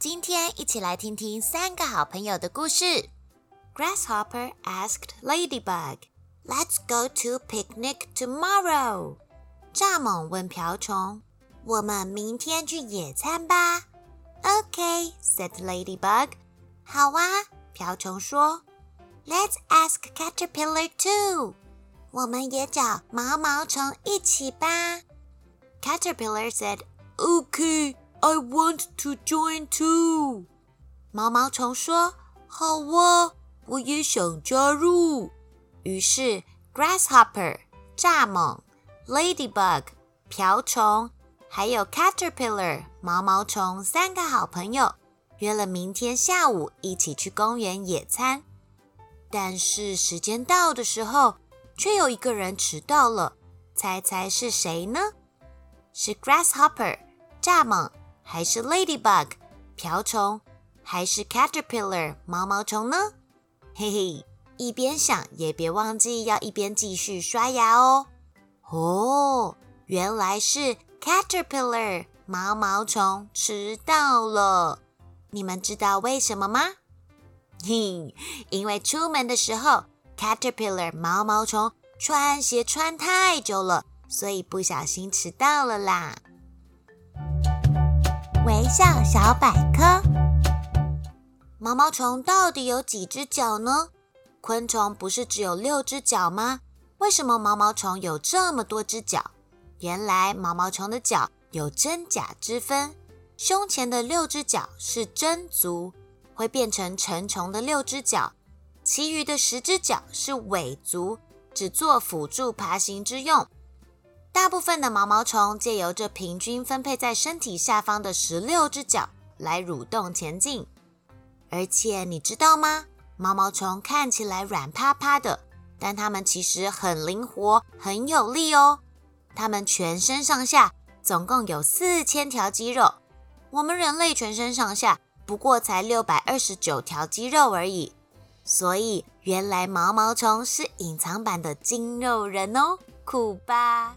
今天一起来听听三个好朋友的故事。Grasshopper asked Ladybug, "Let's go to picnic tomorrow." 蚱蜢问瓢虫：“我们明天去野餐吧？”Okay, said Ladybug. 好啊，瓢虫说。Let's ask Caterpillar too. 我们也找毛毛虫一起吧。Caterpillar said, "Okay, I want to join too." 毛毛虫说：“好啊，我也想加入。”于是，Grasshopper 蚱蜢。Ladybug 瓢虫，还有 Caterpillar 毛毛虫三个好朋友约了明天下午一起去公园野餐。但是时间到的时候，却有一个人迟到了。猜猜是谁呢？是 Grasshopper 蚱蜢，还是 Ladybug 瓢虫，还是 Caterpillar 毛毛虫呢？嘿嘿，一边想也别忘记要一边继续刷牙哦。哦，原来是 caterpillar 毛毛虫迟到了。你们知道为什么吗？嘿，因为出门的时候 caterpillar 毛毛虫穿鞋穿太久了，所以不小心迟到了啦。微笑小百科：毛毛虫到底有几只脚呢？昆虫不是只有六只脚吗？为什么毛毛虫有这么多只脚？原来毛毛虫的脚有真假之分，胸前的六只脚是真足，会变成成虫的六只脚；其余的十只脚是伪足，只做辅助爬行之用。大部分的毛毛虫借由这平均分配在身体下方的十六只脚来蠕动前进。而且你知道吗？毛毛虫看起来软趴趴的。但它们其实很灵活，很有力哦。它们全身上下总共有四千条肌肉，我们人类全身上下不过才六百二十九条肌肉而已。所以，原来毛毛虫是隐藏版的筋肉人哦，酷吧？